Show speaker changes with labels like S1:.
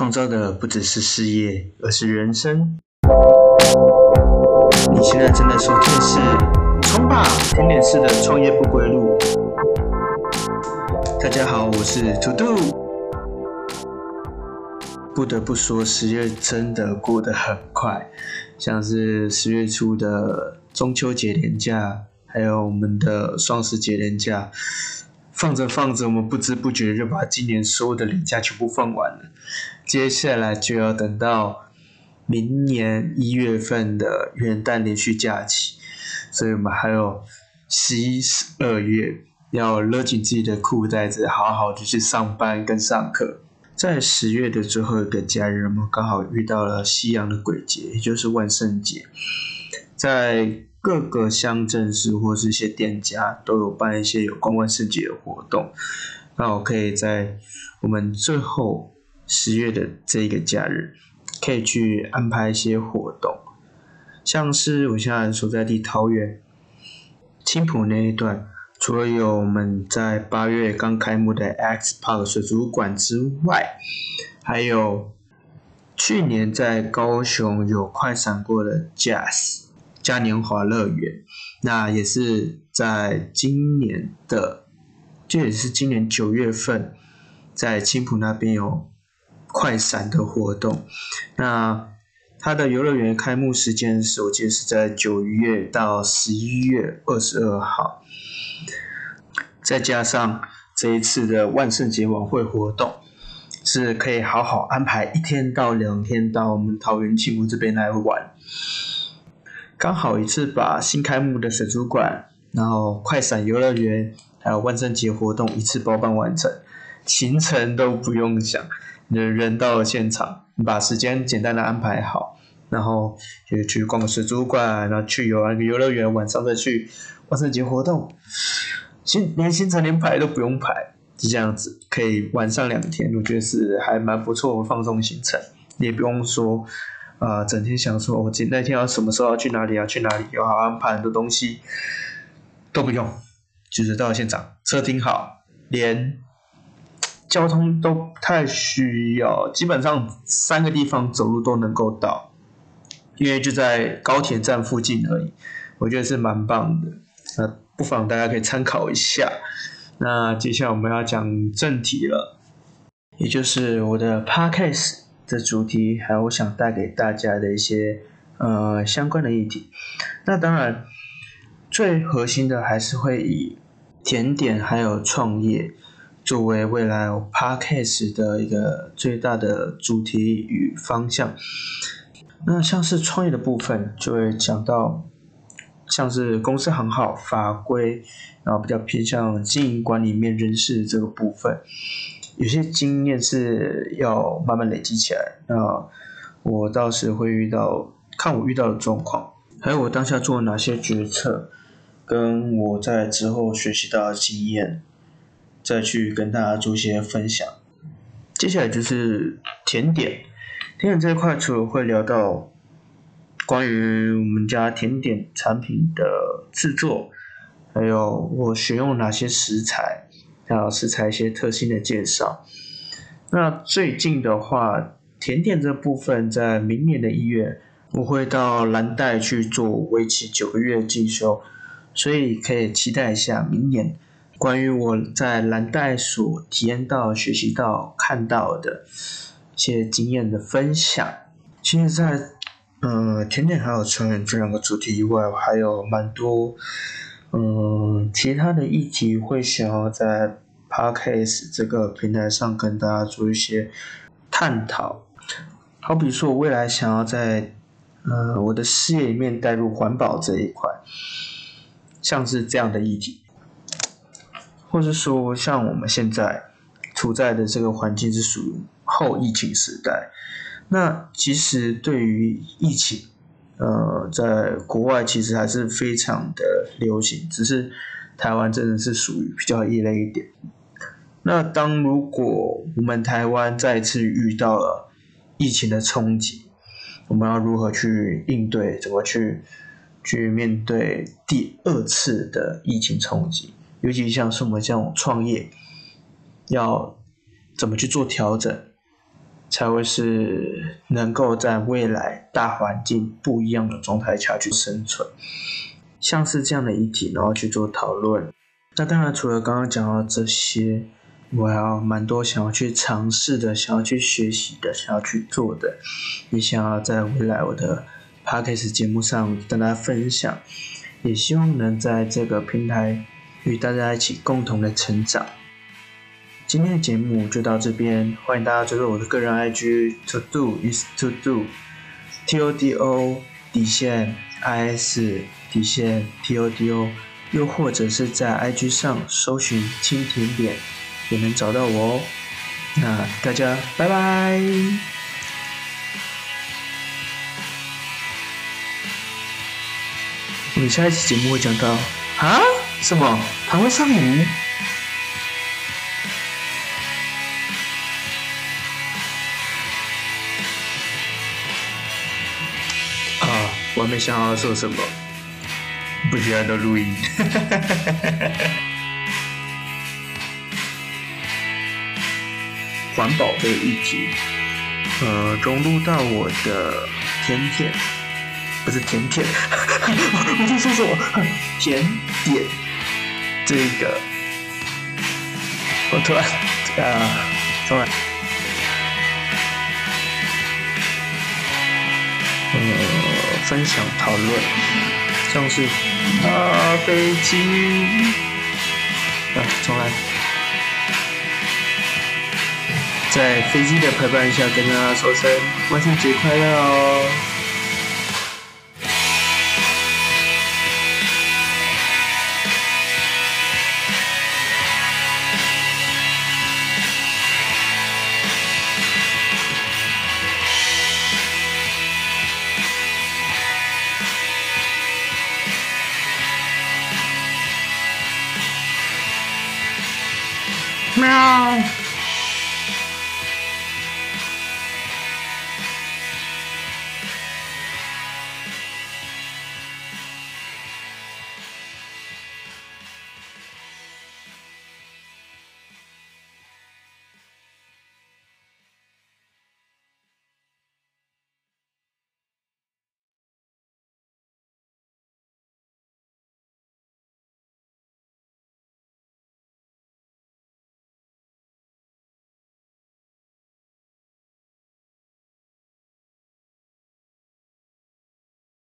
S1: 创造的不只是事业，而是人生。你现在正在收听的是《冲吧甜点式的创业不归路》。大家好，我是图图。不得不说，十月真的过得很快，像是十月初的中秋节连假，还有我们的双十节连假。放着放着，我们不知不觉就把今年所有的年假全部放完了。接下来就要等到明年一月份的元旦连续假期，所以我们还有十一、十二月要勒紧自己的裤带子，好好的去上班跟上课。在十月的最后一个假日，我们刚好遇到了西洋的鬼节，也就是万圣节，在。各个乡镇市或是一些店家都有办一些有关万圣节的活动，那我可以在我们最后十月的这一个假日，可以去安排一些活动，像是我现在所在地桃园青浦那一段，除了有我们在八月刚开幕的 X Park 水族馆之外，还有去年在高雄有快闪过的 Jazz。嘉年华乐园，那也是在今年的，这也是今年九月份，在青浦那边有快闪的活动。那它的游乐园开幕时间是我记得是在九月到十一月二十二号，再加上这一次的万圣节晚会活动，是可以好好安排一天到两天到我们桃园青浦这边来玩。刚好一次把新开幕的水族馆，然后快闪游乐园，还有万圣节活动一次包办完成，行程都不用想，人人到了现场，你把时间简单的安排好，然后就去逛个水族馆，然后去游玩个游乐园，晚上再去万圣节活动，行连行程连排都不用排，就这样子可以玩上两天，我觉得是还蛮不错的放松行程，也不用说。啊，整天想说，我今那天要什么时候要去哪里，要去哪里，有好安排很多东西，都不用，就是到现场，车停好，连交通都不太需要，基本上三个地方走路都能够到，因为就在高铁站附近而已，我觉得是蛮棒的，那不妨大家可以参考一下。那接下来我们要讲正题了，也就是我的 podcast。的主题，还有我想带给大家的一些呃相关的议题。那当然，最核心的还是会以甜点还有创业作为未来 podcast 的一个最大的主题与方向。那像是创业的部分，就会讲到像是公司行号法规，然后比较偏向经营管理面人事这个部分。有些经验是要慢慢累积起来。那我到时会遇到，看我遇到的状况，还有我当下做了哪些决策，跟我在之后学习到的经验，再去跟大家做一些分享。接下来就是甜点，甜点这一块除了会聊到关于我们家甜点产品的制作，还有我选用哪些食材。要食材一些特性的介绍。那最近的话，甜点这部分在明年的一月，我会到蓝带去做为期九个月进修，所以可以期待一下明年关于我在蓝带所体验到、学习到、看到的一些经验的分享。其实，在呃甜点还有成人这两个主题以外，还有蛮多。嗯，其他的议题会想要在 Podcast 这个平台上跟大家做一些探讨，好比说，我未来想要在呃我的事业里面带入环保这一块，像是这样的议题，或是说像我们现在处在的这个环境是属于后疫情时代，那其实对于疫情。呃，在国外其实还是非常的流行，只是台湾真的是属于比较异类一点。那当如果我们台湾再次遇到了疫情的冲击，我们要如何去应对？怎么去去面对第二次的疫情冲击？尤其像是我们这种创业，要怎么去做调整？才会是能够在未来大环境不一样的状态下去生存。像是这样的议题，然后去做讨论。那当然，除了刚刚讲到这些，我还有蛮多想要去尝试的，想要去学习的，想要去做的，也想要在未来我的 podcast 节目上跟大家分享。也希望能在这个平台与大家一起共同的成长。今天的节目就到这边，欢迎大家追踪我的个人 IG to do is to do T O D O 底线 I S 底线 T O D O，又或者是在 IG 上搜寻蜻蜓点也能找到我哦。那大家拜拜。你下一期节目会讲到啊？什么？还会上舞？我还没想好说什么，不需要的录音。环保的议题，呃，融入到我的甜甜。不是甜甜，我在说什么？甜点，这个，我突然啊，重来，呃，分享讨论，像是啊飞机，啊重来，在飞机的陪伴下，跟大家说声万圣节快乐哦！Meow.